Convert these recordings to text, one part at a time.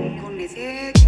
con ese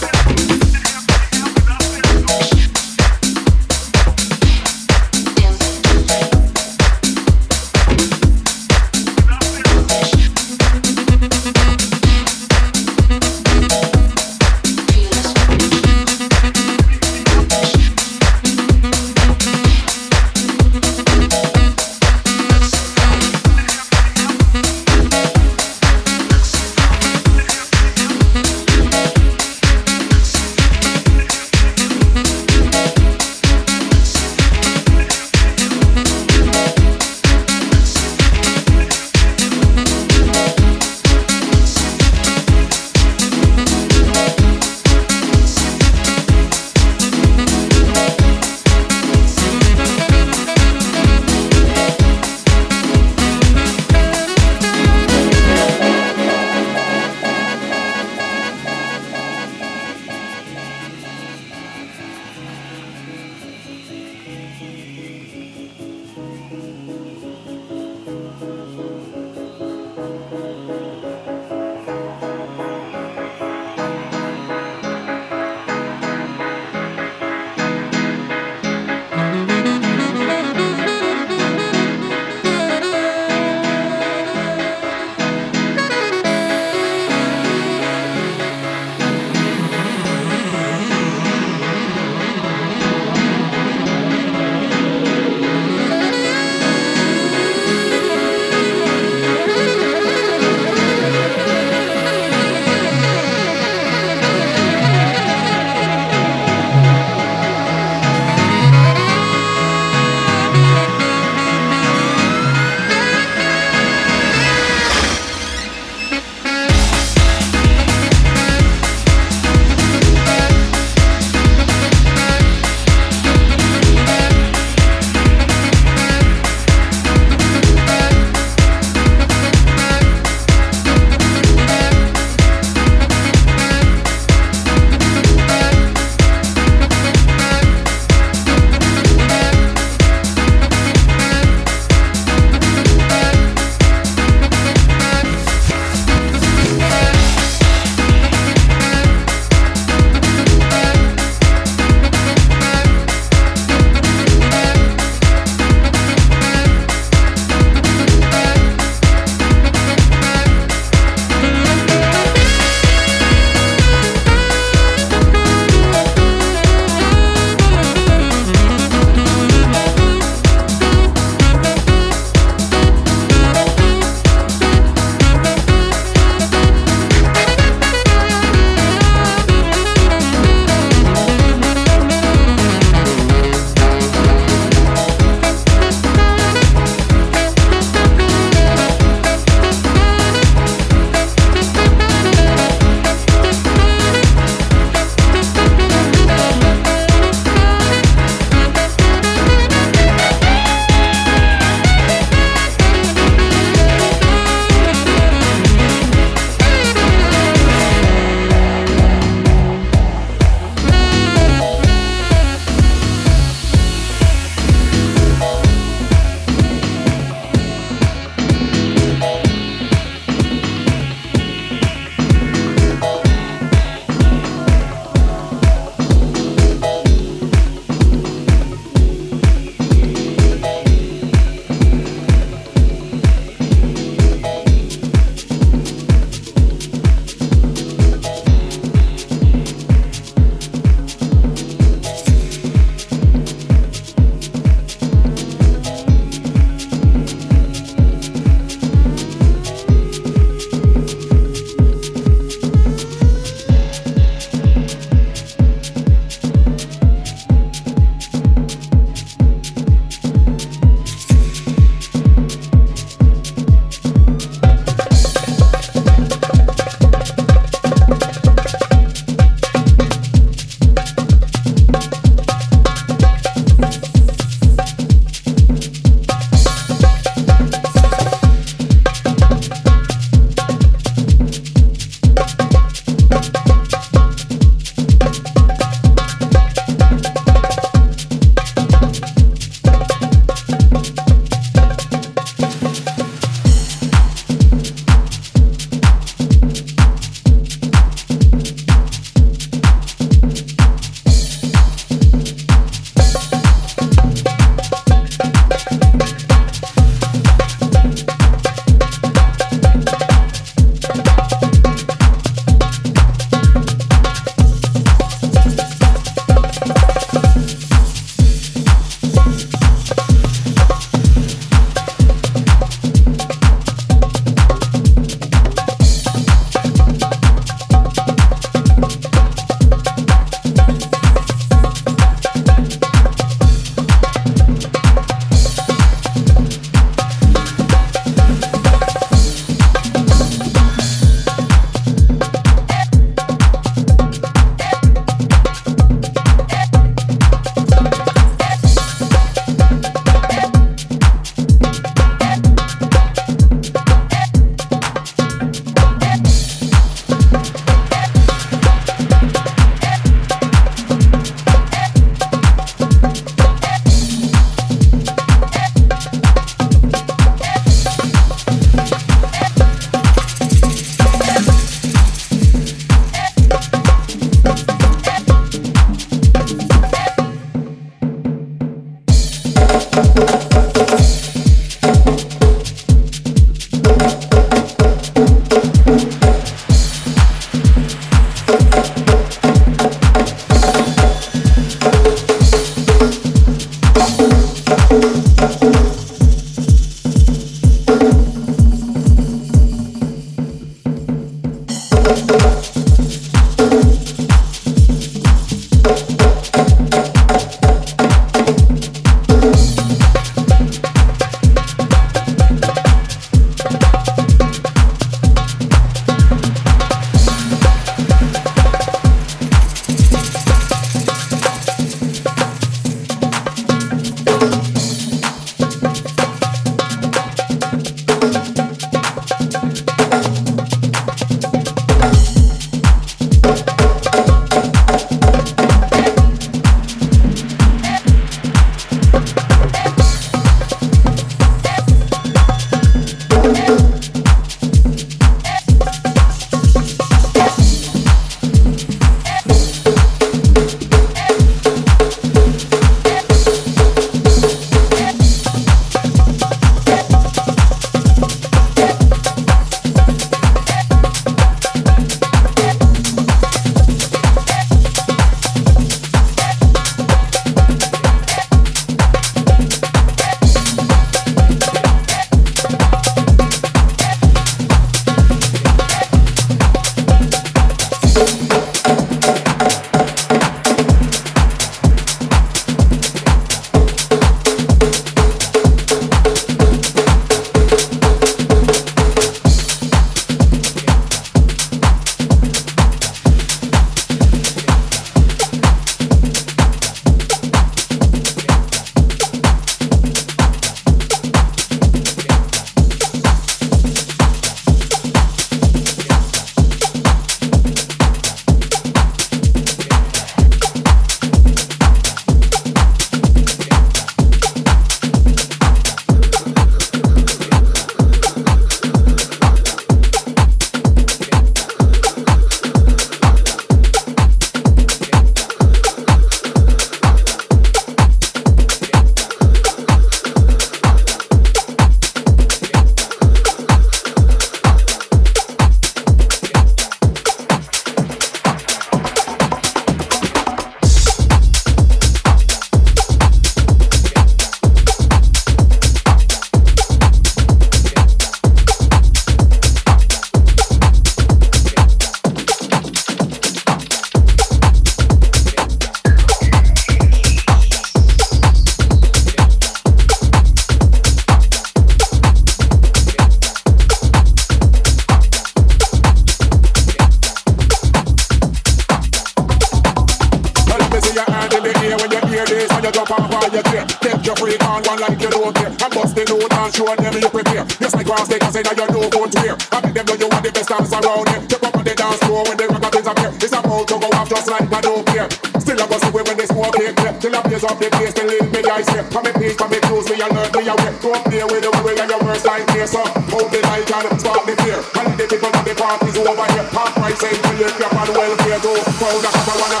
wait till you clap and welfare go. Crowd a clap and wanna.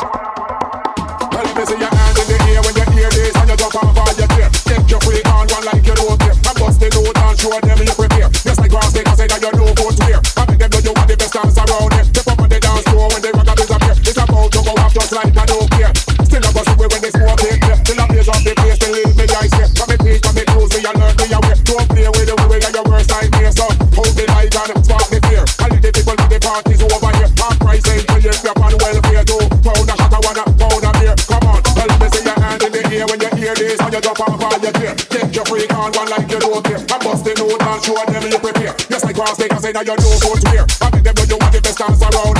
Well, me see your hands get clear. Take your freak on one like you don't care. I bust the note and show them you prepare. Yes, I cross, they can say now you don't know what's weird. I think them when you want it, best dance around.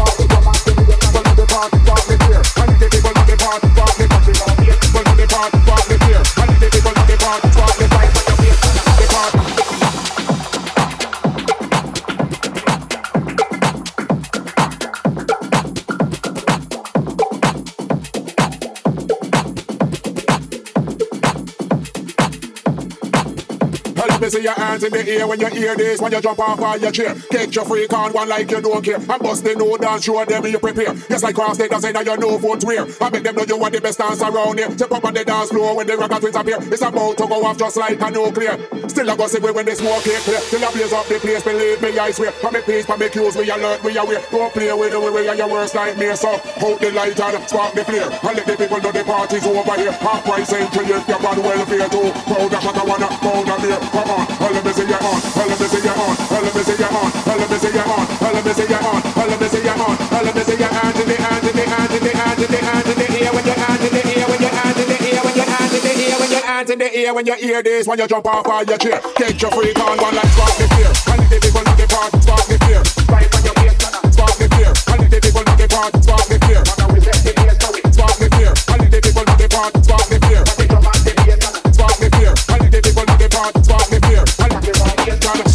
hands in the air when you hear this. When you jump off of your chair, get your freak on one like you don't care. And bust the no dance, show them you prepare. Just like cross state, say that you know footwear. I make them know you want the best dance around here. Step up on the dance floor when the rock twins appear. It's about to go off just like a nuclear. Still I go see when the smoke is clear. Till I blaze up the place, believe me, I swear. For me peace, for me cues, we alert, we aware. Don't play with the way are your worst nightmare. So hold the light and spark the flare. And let the people know the party's over here. Half price entry if you're on welfare too. Of what I wanna, of beer. Come on, all of me see you on let me see you on, let me see you on, let me see you on, let me see you on, let me see you on, let me see your hands in in the air when you hear this. When you jump off of your chair, get your freak on one like spark the fear, and the people know the part, spark the fear, right on your spark the fear, and the people know the part, spark the fear, spark the fear, and the people know the part, spark the fear, spark the fear, and the people know the part, spark the fear.